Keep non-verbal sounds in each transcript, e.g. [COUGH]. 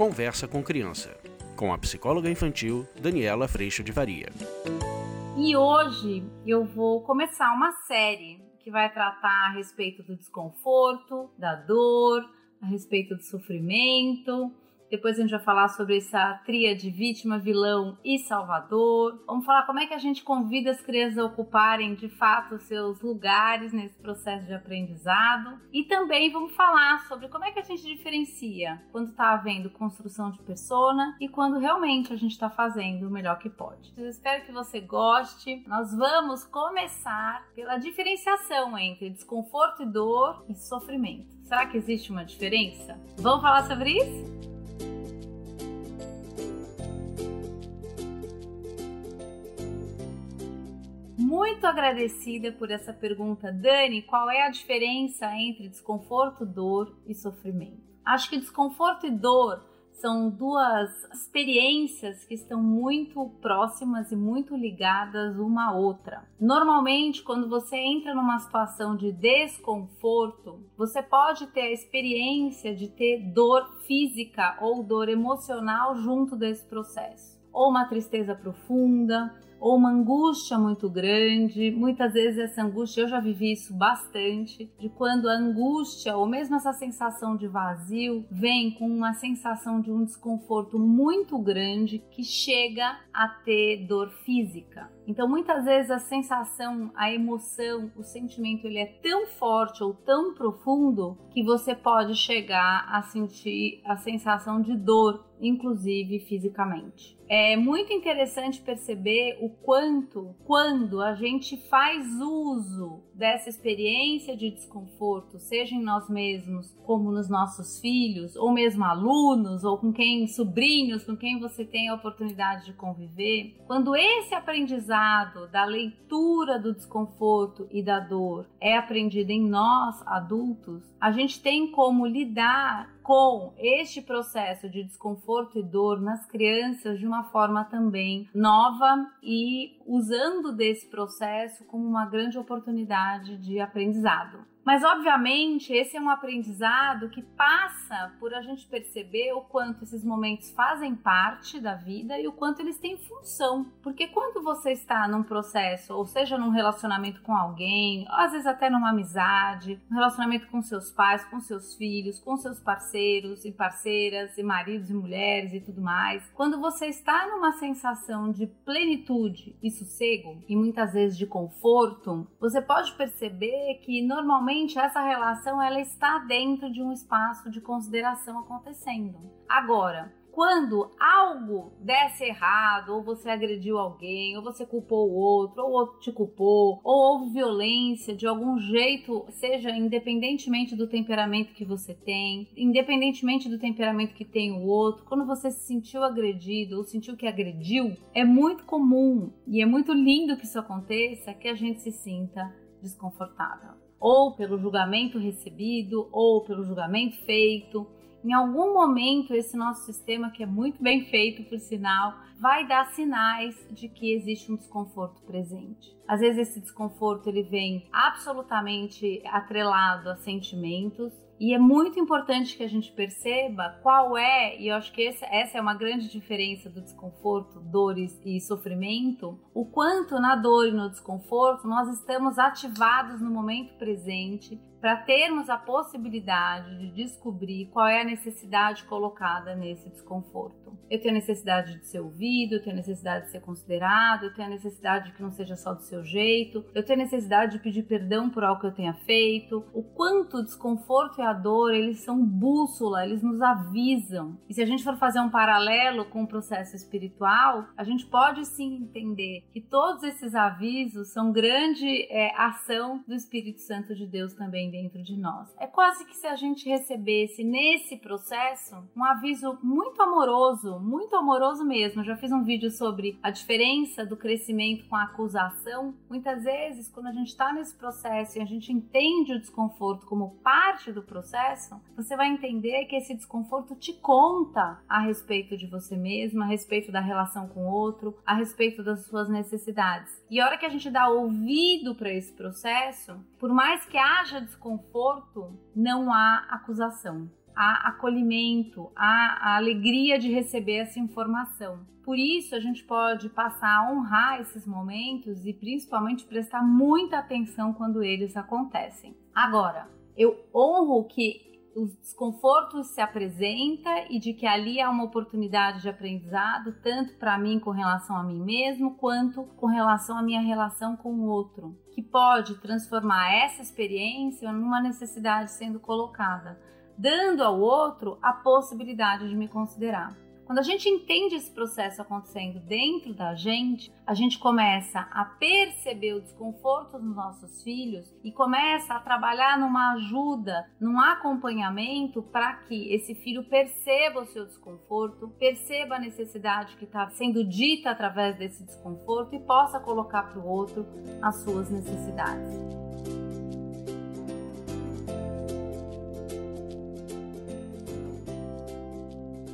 Conversa com Criança, com a psicóloga infantil Daniela Freixo de Varia. E hoje eu vou começar uma série que vai tratar a respeito do desconforto, da dor, a respeito do sofrimento, depois a gente vai falar sobre essa tríade vítima, vilão e salvador. Vamos falar como é que a gente convida as crianças a ocuparem de fato seus lugares nesse processo de aprendizado. E também vamos falar sobre como é que a gente diferencia quando está havendo construção de persona e quando realmente a gente está fazendo o melhor que pode. Eu espero que você goste. Nós vamos começar pela diferenciação entre desconforto e dor e sofrimento. Será que existe uma diferença? Vamos falar sobre isso? Muito agradecida por essa pergunta. Dani, qual é a diferença entre desconforto, dor e sofrimento? Acho que desconforto e dor são duas experiências que estão muito próximas e muito ligadas uma à outra. Normalmente, quando você entra numa situação de desconforto, você pode ter a experiência de ter dor física ou dor emocional junto desse processo, ou uma tristeza profunda, ou uma angústia muito grande. Muitas vezes essa angústia, eu já vivi isso bastante, de quando a angústia ou mesmo essa sensação de vazio vem com uma sensação de um desconforto muito grande que chega a ter dor física. Então, muitas vezes a sensação, a emoção, o sentimento ele é tão forte ou tão profundo que você pode chegar a sentir a sensação de dor, inclusive fisicamente. É muito interessante perceber o quanto, quando a gente faz uso dessa experiência de desconforto, seja em nós mesmos, como nos nossos filhos, ou mesmo alunos, ou com quem, sobrinhos, com quem você tem a oportunidade de conviver, quando esse aprendizado da leitura do desconforto e da dor é aprendido em nós, adultos, a gente tem como lidar com este processo de desconforto e dor nas crianças de uma forma também nova e usando desse processo como uma grande oportunidade de aprendizado. Mas, obviamente, esse é um aprendizado que passa por a gente perceber o quanto esses momentos fazem parte da vida e o quanto eles têm função. Porque quando você está num processo, ou seja, num relacionamento com alguém, às vezes até numa amizade, um relacionamento com seus pais, com seus filhos, com seus parceiros e parceiras, e maridos e mulheres e tudo mais, quando você está numa sensação de plenitude e sossego, e muitas vezes de conforto, você pode perceber que normalmente normalmente essa relação ela está dentro de um espaço de consideração acontecendo. Agora, quando algo desse errado, ou você agrediu alguém, ou você culpou o outro, ou o outro te culpou, ou houve violência de algum jeito, seja independentemente do temperamento que você tem, independentemente do temperamento que tem o outro, quando você se sentiu agredido ou sentiu que agrediu, é muito comum e é muito lindo que isso aconteça que a gente se sinta desconfortável ou pelo julgamento recebido, ou pelo julgamento feito. Em algum momento, esse nosso sistema, que é muito bem feito, por sinal, vai dar sinais de que existe um desconforto presente. Às vezes, esse desconforto ele vem absolutamente atrelado a sentimentos, e é muito importante que a gente perceba qual é, e eu acho que essa, essa é uma grande diferença do desconforto, dores e sofrimento, o quanto na dor e no desconforto nós estamos ativados no momento presente para termos a possibilidade de descobrir qual é a necessidade colocada nesse desconforto. Eu tenho necessidade de ser ouvido, eu tenho necessidade de ser considerado, eu tenho a necessidade de que não seja só do seu jeito, eu tenho necessidade de pedir perdão por algo que eu tenha feito. O quanto o desconforto e a dor, eles são bússola, eles nos avisam. E se a gente for fazer um paralelo com o processo espiritual, a gente pode sim entender que todos esses avisos são grande é, ação do Espírito Santo de Deus também dentro de nós. É quase que se a gente recebesse nesse processo um aviso muito amoroso, muito amoroso mesmo. Eu já fiz um vídeo sobre a diferença do crescimento com a acusação. Muitas vezes, quando a gente está nesse processo e a gente entende o desconforto como parte do processo, você vai entender que esse desconforto te conta a respeito de você mesmo, a respeito da relação com o outro, a respeito das suas necessidades. E a hora que a gente dá ouvido para esse processo, por mais que haja desconforto, não há acusação. há acolhimento, há a alegria de receber essa informação. Por isso, a gente pode passar a honrar esses momentos e principalmente prestar muita atenção quando eles acontecem. Agora, eu honro que os desconfortos se apresenta e de que ali há uma oportunidade de aprendizado, tanto para mim com relação a mim mesmo, quanto com relação à minha relação com o outro, que pode transformar essa experiência numa necessidade sendo colocada, dando ao outro a possibilidade de me considerar. Quando a gente entende esse processo acontecendo dentro da gente, a gente começa a perceber o desconforto dos nossos filhos e começa a trabalhar numa ajuda, num acompanhamento para que esse filho perceba o seu desconforto, perceba a necessidade que está sendo dita através desse desconforto e possa colocar para o outro as suas necessidades.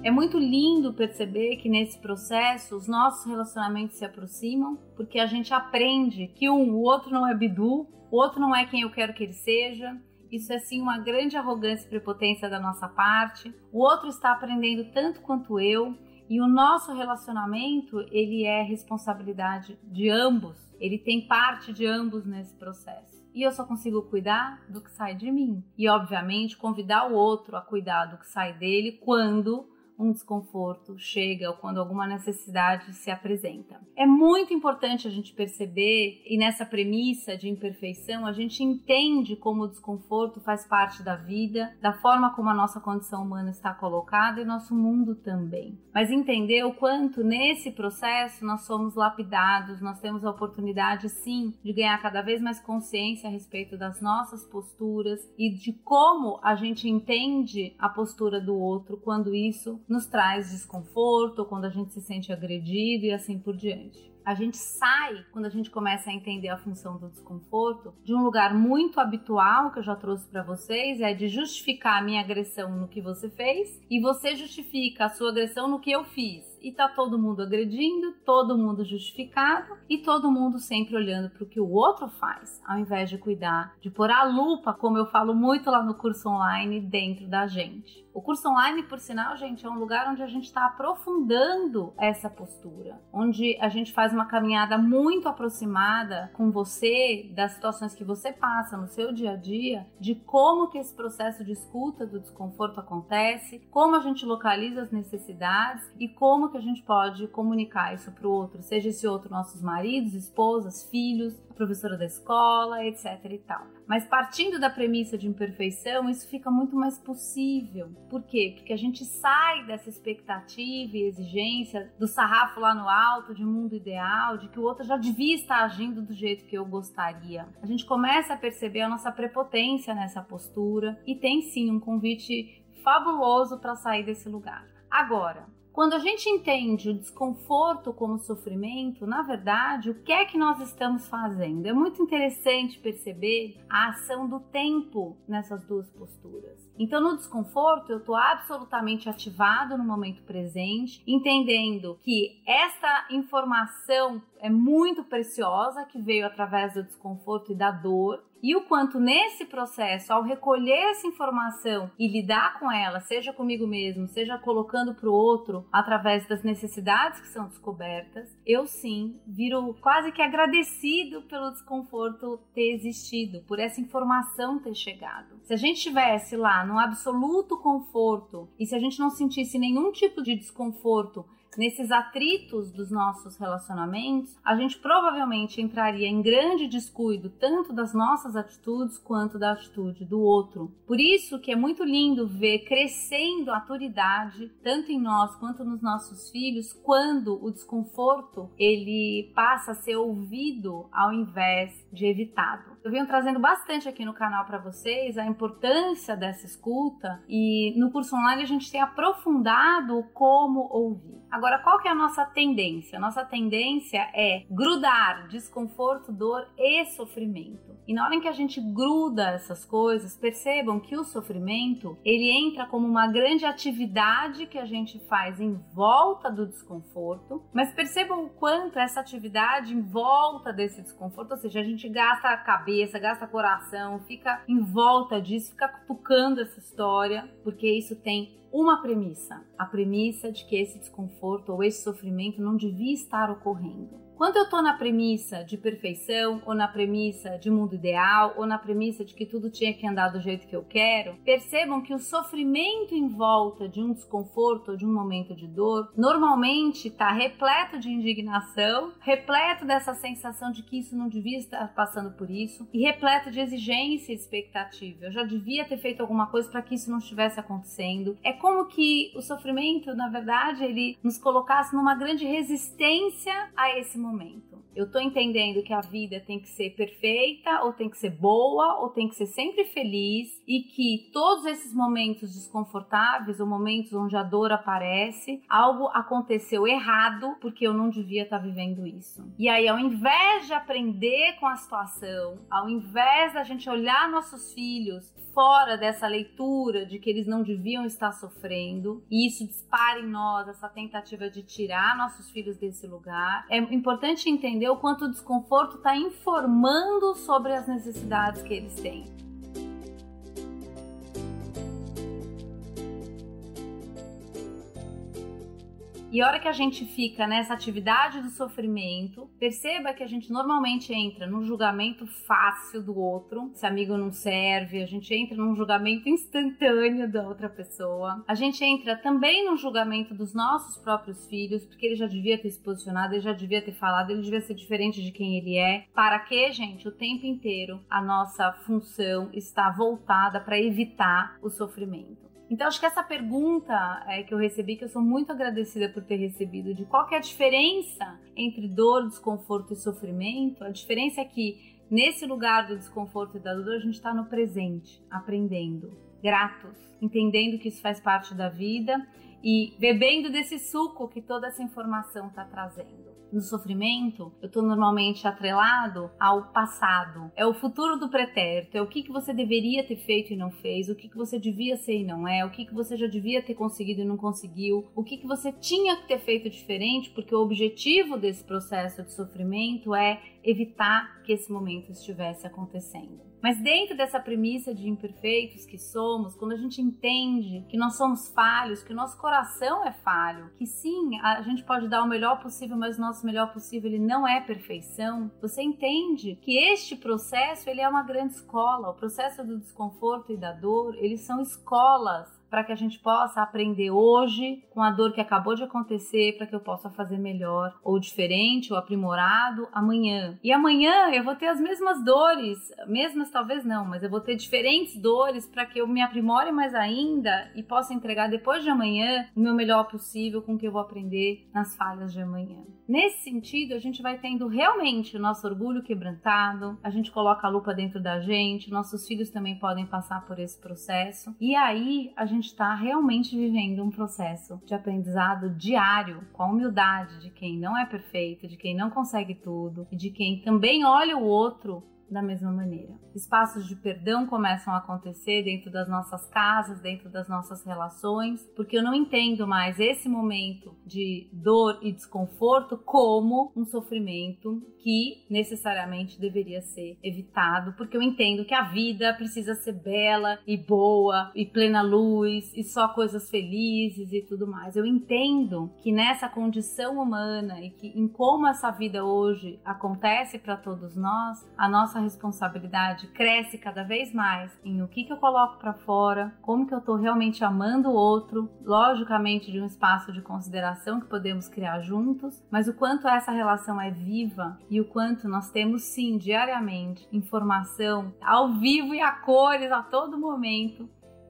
É muito lindo perceber que nesse processo os nossos relacionamentos se aproximam, porque a gente aprende que um, o outro não é bidu, o outro não é quem eu quero que ele seja. Isso é sim uma grande arrogância e prepotência da nossa parte. O outro está aprendendo tanto quanto eu, e o nosso relacionamento, ele é responsabilidade de ambos. Ele tem parte de ambos nesse processo e eu só consigo cuidar do que sai de mim. E, obviamente, convidar o outro a cuidar do que sai dele quando um desconforto chega ou quando alguma necessidade se apresenta. É muito importante a gente perceber, e nessa premissa de imperfeição, a gente entende como o desconforto faz parte da vida, da forma como a nossa condição humana está colocada e nosso mundo também. Mas entender o quanto nesse processo nós somos lapidados, nós temos a oportunidade sim de ganhar cada vez mais consciência a respeito das nossas posturas e de como a gente entende a postura do outro quando isso nos traz desconforto, quando a gente se sente agredido e assim por diante. A gente sai, quando a gente começa a entender a função do desconforto, de um lugar muito habitual que eu já trouxe para vocês, é de justificar a minha agressão no que você fez e você justifica a sua agressão no que eu fiz e tá todo mundo agredindo, todo mundo justificado e todo mundo sempre olhando para o que o outro faz, ao invés de cuidar, de pôr a lupa, como eu falo muito lá no curso online, dentro da gente. O curso online, por sinal, gente, é um lugar onde a gente está aprofundando essa postura, onde a gente faz uma caminhada muito aproximada com você, das situações que você passa no seu dia a dia, de como que esse processo de escuta do desconforto acontece, como a gente localiza as necessidades e como que a gente pode comunicar isso para o outro, seja esse outro nossos maridos, esposas, filhos, professora da escola, etc e tal. Mas partindo da premissa de imperfeição, isso fica muito mais possível. Por quê? Porque a gente sai dessa expectativa e exigência do sarrafo lá no alto, de mundo ideal, de que o outro já devia estar agindo do jeito que eu gostaria. A gente começa a perceber a nossa prepotência nessa postura e tem sim um convite fabuloso para sair desse lugar. Agora, quando a gente entende o desconforto como sofrimento, na verdade, o que é que nós estamos fazendo? É muito interessante perceber a ação do tempo nessas duas posturas. Então, no desconforto, eu estou absolutamente ativado no momento presente, entendendo que esta informação é muito preciosa que veio através do desconforto e da dor e o quanto nesse processo, ao recolher essa informação e lidar com ela, seja comigo mesmo, seja colocando para o outro através das necessidades que são descobertas, eu sim viro quase que agradecido pelo desconforto ter existido, por essa informação ter chegado. Se a gente estivesse lá no absoluto conforto e se a gente não sentisse nenhum tipo de desconforto nesses atritos dos nossos relacionamentos, a gente provavelmente entraria em grande descuido tanto das nossas atitudes quanto da atitude do outro. Por isso que é muito lindo ver crescendo a maturidade tanto em nós quanto nos nossos filhos quando o desconforto ele passa a ser ouvido ao invés de evitado. Eu venho trazendo bastante aqui no canal para vocês a importância dessa escuta e no curso online a gente tem aprofundado como ouvir. Agora, qual que é a nossa tendência? A nossa tendência é grudar desconforto, dor e sofrimento. E na hora em que a gente gruda essas coisas, percebam que o sofrimento, ele entra como uma grande atividade que a gente faz em volta do desconforto, mas percebam o quanto essa atividade em volta desse desconforto, ou seja, a gente gasta a cabeça cabeça, gasta coração, fica em volta disso, fica cutucando essa história, porque isso tem uma premissa: a premissa de que esse desconforto ou esse sofrimento não devia estar ocorrendo. Quando eu estou na premissa de perfeição, ou na premissa de mundo ideal, ou na premissa de que tudo tinha que andar do jeito que eu quero, percebam que o sofrimento em volta de um desconforto ou de um momento de dor normalmente está repleto de indignação, repleto dessa sensação de que isso não devia estar passando por isso e repleto de exigência e expectativa. Eu já devia ter feito alguma coisa para que isso não estivesse acontecendo. É como que o sofrimento, na verdade, ele nos colocasse numa grande resistência a esse momento. Eu tô entendendo que a vida tem que ser perfeita, ou tem que ser boa, ou tem que ser sempre feliz, e que todos esses momentos desconfortáveis, ou momentos onde a dor aparece, algo aconteceu errado porque eu não devia estar tá vivendo isso. E aí, ao invés de aprender com a situação, ao invés da gente olhar nossos filhos fora dessa leitura de que eles não deviam estar sofrendo, e isso dispara em nós essa tentativa de tirar nossos filhos desse lugar, é importante entender o quanto o desconforto está informando sobre as necessidades que eles têm. E a hora que a gente fica nessa atividade do sofrimento, perceba que a gente normalmente entra num julgamento fácil do outro. Se amigo não serve, a gente entra num julgamento instantâneo da outra pessoa. A gente entra também no julgamento dos nossos próprios filhos, porque ele já devia ter se posicionado, ele já devia ter falado, ele devia ser diferente de quem ele é. Para que, gente, o tempo inteiro a nossa função está voltada para evitar o sofrimento. Então, acho que essa pergunta é, que eu recebi, que eu sou muito agradecida por ter recebido, de qual é a diferença entre dor, desconforto e sofrimento, a diferença é que nesse lugar do desconforto e da dor, a gente está no presente, aprendendo, gratos, entendendo que isso faz parte da vida e bebendo desse suco que toda essa informação está trazendo no sofrimento, eu estou normalmente atrelado ao passado. É o futuro do pretérito, é o que, que você deveria ter feito e não fez, o que, que você devia ser e não é, o que, que você já devia ter conseguido e não conseguiu, o que, que você tinha que ter feito diferente, porque o objetivo desse processo de sofrimento é evitar que esse momento estivesse acontecendo. Mas dentro dessa premissa de imperfeitos que somos, quando a gente entende que nós somos falhos, que o nosso coração é falho, que sim, a gente pode dar o melhor possível, mas o nosso melhor possível ele não é perfeição, você entende que este processo ele é uma grande escola. O processo do desconforto e da dor, eles são escolas para que a gente possa aprender hoje com a dor que acabou de acontecer, para que eu possa fazer melhor ou diferente ou aprimorado amanhã. E amanhã eu vou ter as mesmas dores, mesmas talvez não, mas eu vou ter diferentes dores para que eu me aprimore mais ainda e possa entregar depois de amanhã o meu melhor possível com o que eu vou aprender nas falhas de amanhã. Nesse sentido, a gente vai tendo realmente o nosso orgulho quebrantado, a gente coloca a lupa dentro da gente, nossos filhos também podem passar por esse processo, e aí a gente está realmente vivendo um processo de aprendizado diário, com a humildade de quem não é perfeito, de quem não consegue tudo e de quem também olha o outro da mesma maneira. Espaços de perdão começam a acontecer dentro das nossas casas, dentro das nossas relações, porque eu não entendo mais esse momento de dor e desconforto como um sofrimento que necessariamente deveria ser evitado, porque eu entendo que a vida precisa ser bela e boa e plena luz e só coisas felizes e tudo mais. Eu entendo que nessa condição humana e que em como essa vida hoje acontece para todos nós, a nossa nossa responsabilidade cresce cada vez mais em o que, que eu coloco para fora, como que eu estou realmente amando o outro, logicamente de um espaço de consideração que podemos criar juntos, mas o quanto essa relação é viva e o quanto nós temos sim diariamente informação ao vivo e a cores a todo momento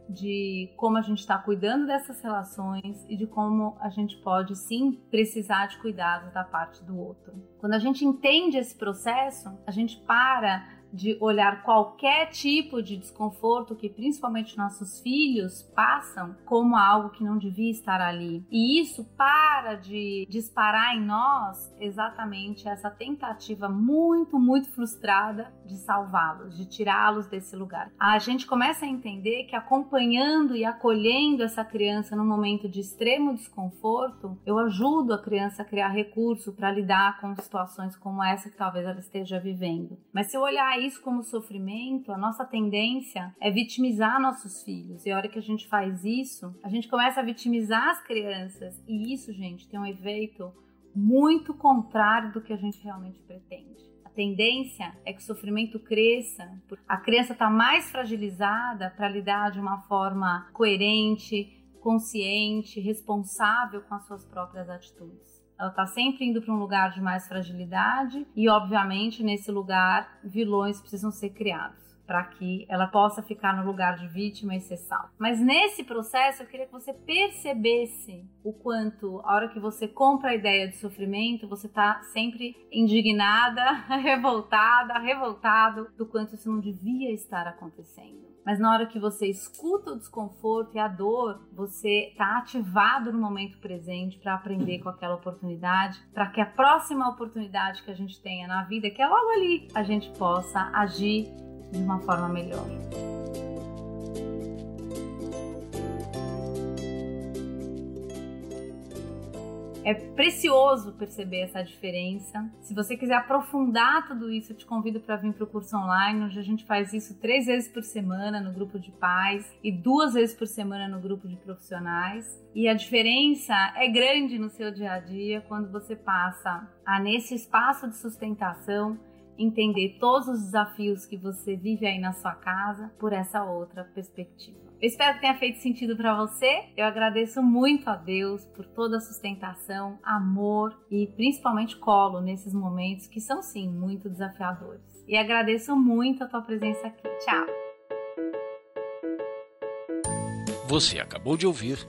de como a gente está cuidando dessas relações e de como a gente pode sim precisar de cuidados da parte do outro. Quando a gente entende esse processo, a gente para de olhar qualquer tipo de desconforto que principalmente nossos filhos passam como algo que não devia estar ali. E isso para de disparar em nós exatamente essa tentativa muito, muito frustrada de salvá-los, de tirá-los desse lugar. A gente começa a entender que acompanhando e acolhendo essa criança no momento de extremo desconforto, eu ajudo a criança a criar recurso para lidar com situações como essa que talvez ela esteja vivendo. Mas se eu olhar isso como sofrimento, a nossa tendência é vitimizar nossos filhos. E a hora que a gente faz isso, a gente começa a vitimizar as crianças. E isso, gente, tem um efeito muito contrário do que a gente realmente pretende. A tendência é que o sofrimento cresça, a criança está mais fragilizada para lidar de uma forma coerente, consciente, responsável com as suas próprias atitudes. Ela está sempre indo para um lugar de mais fragilidade e, obviamente, nesse lugar, vilões precisam ser criados para que ela possa ficar no lugar de vítima e ser salva. Mas nesse processo eu queria que você percebesse o quanto, a hora que você compra a ideia de sofrimento, você está sempre indignada, [LAUGHS] revoltada, revoltado do quanto isso não devia estar acontecendo. Mas na hora que você escuta o desconforto e a dor, você está ativado no momento presente para aprender com aquela oportunidade, para que a próxima oportunidade que a gente tenha na vida, que é logo ali, a gente possa agir de uma forma melhor. É precioso perceber essa diferença. Se você quiser aprofundar tudo isso, eu te convido para vir para o curso online, onde a gente faz isso três vezes por semana no grupo de pais e duas vezes por semana no grupo de profissionais. E a diferença é grande no seu dia a dia quando você passa a, nesse espaço de sustentação, entender todos os desafios que você vive aí na sua casa por essa outra perspectiva. Eu espero que tenha feito sentido para você. Eu agradeço muito a Deus por toda a sustentação, amor e principalmente colo nesses momentos que são sim muito desafiadores. E agradeço muito a tua presença aqui. Tchau. Você acabou de ouvir